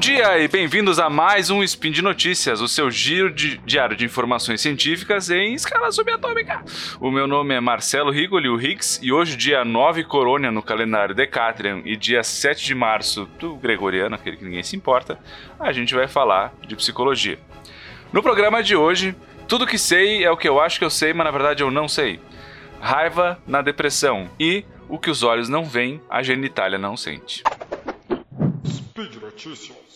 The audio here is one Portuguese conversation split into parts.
dia e bem-vindos a mais um Spin de Notícias, o seu giro de, diário de informações científicas em escala subatômica. O meu nome é Marcelo Rigoli, o Higgs, e hoje, dia 9 Corônia no calendário Decatrian e dia 7 de março do Gregoriano, aquele que ninguém se importa, a gente vai falar de psicologia. No programa de hoje, tudo que sei é o que eu acho que eu sei, mas na verdade eu não sei. Raiva na depressão e o que os olhos não veem, a genitália não sente. Speed Notícias.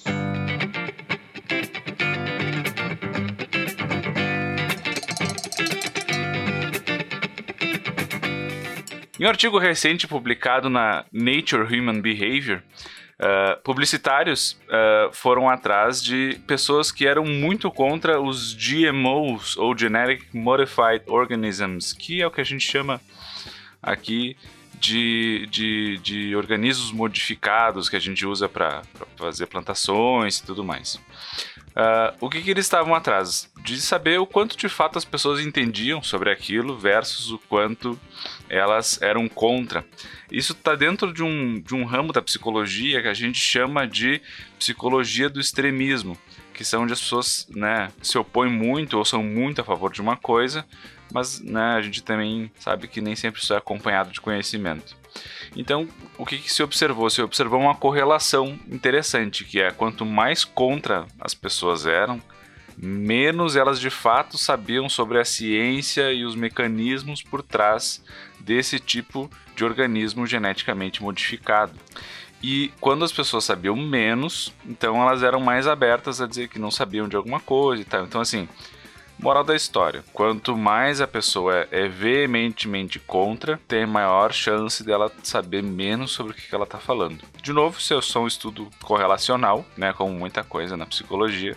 Em um artigo recente publicado na Nature Human Behavior, uh, publicitários uh, foram atrás de pessoas que eram muito contra os GMOs, ou Genetic Modified Organisms, que é o que a gente chama aqui de, de, de organismos modificados que a gente usa para fazer plantações e tudo mais. Uh, o que, que eles estavam atrás? De saber o quanto de fato as pessoas entendiam sobre aquilo versus o quanto elas eram contra. Isso está dentro de um, de um ramo da psicologia que a gente chama de psicologia do extremismo, que são onde as pessoas né, se opõem muito ou são muito a favor de uma coisa, mas né, a gente também sabe que nem sempre isso é acompanhado de conhecimento. Então, o que, que, se observou? Se observou uma correlação interessante, que é quanto mais contra as pessoas eram, menos elas de fato sabiam sobre a ciência e os mecanismos por trás desse tipo de organismo geneticamente modificado. E quando as pessoas sabiam menos, então elas eram mais abertas a dizer que não sabiam de alguma coisa e tal. Então, assim, Moral da história: quanto mais a pessoa é veementemente contra, tem maior chance dela saber menos sobre o que ela está falando. De novo, isso é só um estudo correlacional, né, como muita coisa na psicologia,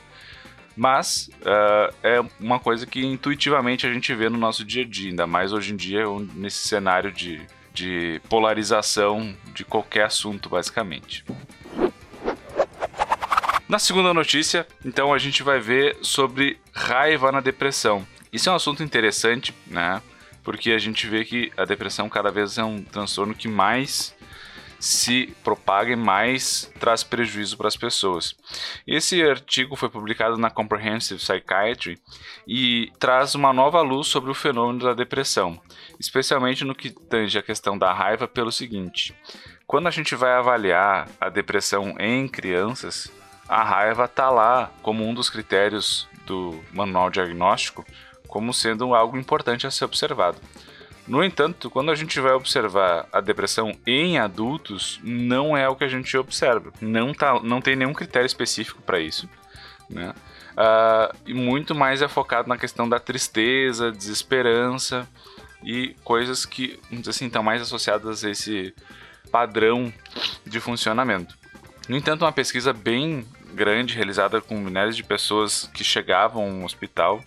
mas uh, é uma coisa que intuitivamente a gente vê no nosso dia a dia, ainda mais hoje em dia, nesse cenário de, de polarização de qualquer assunto, basicamente. Na segunda notícia, então, a gente vai ver sobre raiva na depressão. Isso é um assunto interessante, né? Porque a gente vê que a depressão cada vez é um transtorno que mais se propaga e mais traz prejuízo para as pessoas. Esse artigo foi publicado na Comprehensive Psychiatry e traz uma nova luz sobre o fenômeno da depressão, especialmente no que tange a questão da raiva pelo seguinte: quando a gente vai avaliar a depressão em crianças, a raiva está lá como um dos critérios do manual diagnóstico, como sendo algo importante a ser observado. No entanto, quando a gente vai observar a depressão em adultos, não é o que a gente observa. Não, tá, não tem nenhum critério específico para isso. Né? Uh, e muito mais é focado na questão da tristeza, desesperança e coisas que, assim, estão mais associadas a esse padrão de funcionamento. No entanto, uma pesquisa bem grande realizada com milhares de pessoas que chegavam ao hospital,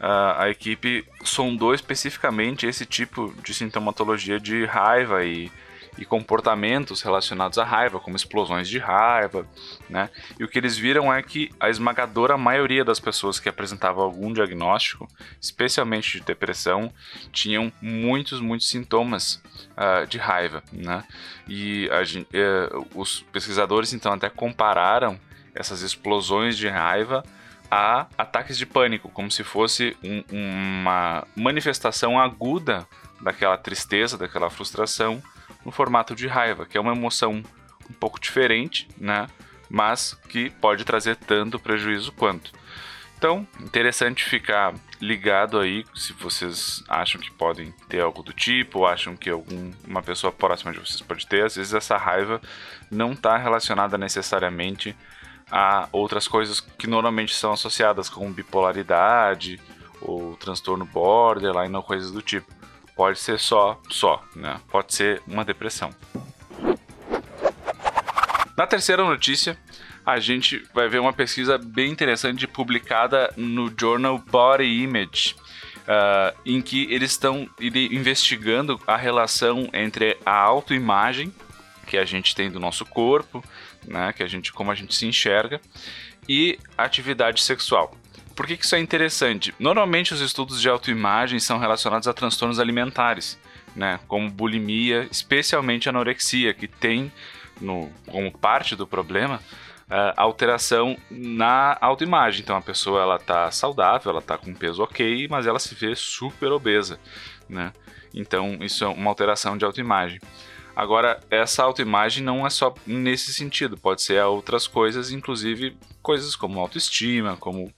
uh, a equipe sondou especificamente esse tipo de sintomatologia de raiva e e comportamentos relacionados à raiva, como explosões de raiva, né? E o que eles viram é que a esmagadora maioria das pessoas que apresentavam algum diagnóstico, especialmente de depressão, tinham muitos, muitos sintomas uh, de raiva, né? E gente, uh, os pesquisadores então até compararam essas explosões de raiva a ataques de pânico, como se fosse um, uma manifestação aguda daquela tristeza, daquela frustração no formato de raiva, que é uma emoção um pouco diferente, né? Mas que pode trazer tanto prejuízo quanto. Então, interessante ficar ligado aí se vocês acham que podem ter algo do tipo, ou acham que alguma pessoa próxima de vocês pode ter. Às vezes essa raiva não está relacionada necessariamente a outras coisas que normalmente são associadas, como bipolaridade ou transtorno borderline ou coisas do tipo. Pode ser só, só, né? Pode ser uma depressão. Na terceira notícia, a gente vai ver uma pesquisa bem interessante publicada no jornal Body Image, uh, em que eles estão investigando a relação entre a autoimagem que a gente tem do nosso corpo, né, que a gente como a gente se enxerga, e atividade sexual. Por que, que isso é interessante? Normalmente os estudos de autoimagem são relacionados a transtornos alimentares, né, como bulimia, especialmente anorexia, que tem no, como parte do problema uh, alteração na autoimagem. Então a pessoa ela tá saudável, ela tá com peso ok, mas ela se vê super obesa, né? Então isso é uma alteração de autoimagem. Agora, essa autoimagem não é só nesse sentido, pode ser a outras coisas, inclusive coisas como autoestima, como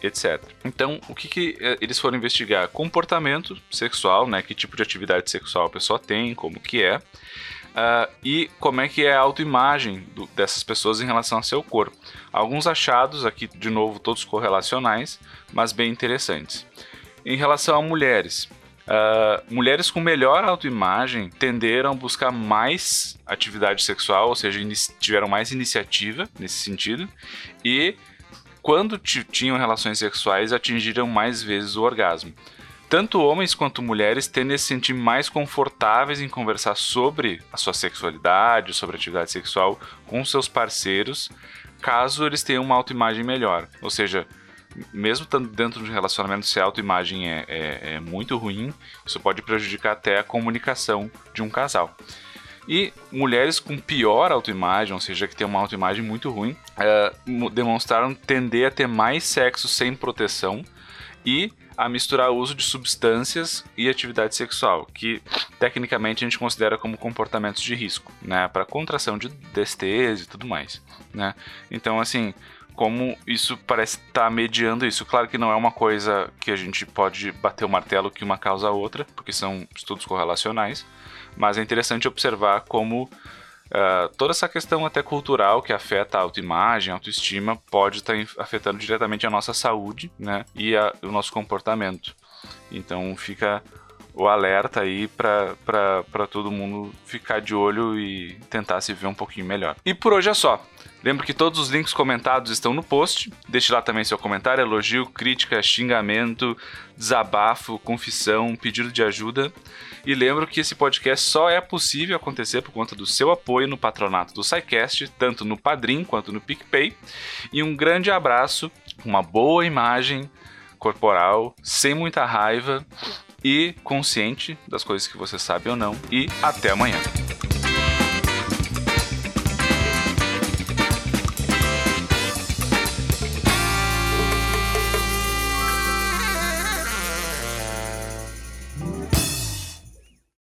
etc. Então, o que, que eh, eles foram investigar? Comportamento sexual, né? Que tipo de atividade sexual a pessoa tem, como que é. Uh, e como é que é a autoimagem dessas pessoas em relação ao seu corpo. Alguns achados aqui, de novo, todos correlacionais, mas bem interessantes. Em relação a mulheres, Uh, mulheres com melhor autoimagem tenderam a buscar mais atividade sexual, ou seja, tiveram mais iniciativa nesse sentido, e quando tinham relações sexuais atingiram mais vezes o orgasmo. Tanto homens quanto mulheres tendem a se sentir mais confortáveis em conversar sobre a sua sexualidade, sobre atividade sexual com seus parceiros, caso eles tenham uma autoimagem melhor. Ou seja, mesmo estando dentro de um relacionamento, se a autoimagem é, é, é muito ruim, isso pode prejudicar até a comunicação de um casal. E mulheres com pior autoimagem, ou seja, que tem uma autoimagem muito ruim, uh, demonstraram tender a ter mais sexo sem proteção e a misturar o uso de substâncias e atividade sexual, que tecnicamente a gente considera como comportamentos de risco, né, para contração de DSTs e tudo mais, né? Então, assim, como isso parece estar tá mediando isso. Claro que não é uma coisa que a gente pode bater o martelo que uma causa a outra, porque são estudos correlacionais, mas é interessante observar como uh, toda essa questão até cultural que afeta a autoimagem, a autoestima, pode estar tá afetando diretamente a nossa saúde né, e a, o nosso comportamento. Então fica o alerta aí para todo mundo ficar de olho e tentar se ver um pouquinho melhor. E por hoje é só. Lembro que todos os links comentados estão no post. Deixe lá também seu comentário, elogio, crítica, xingamento, desabafo, confissão, pedido de ajuda. E lembro que esse podcast só é possível acontecer por conta do seu apoio no patronato do SciCast, tanto no Padrim quanto no PicPay. E um grande abraço, uma boa imagem corporal, sem muita raiva e consciente das coisas que você sabe ou não. E até amanhã.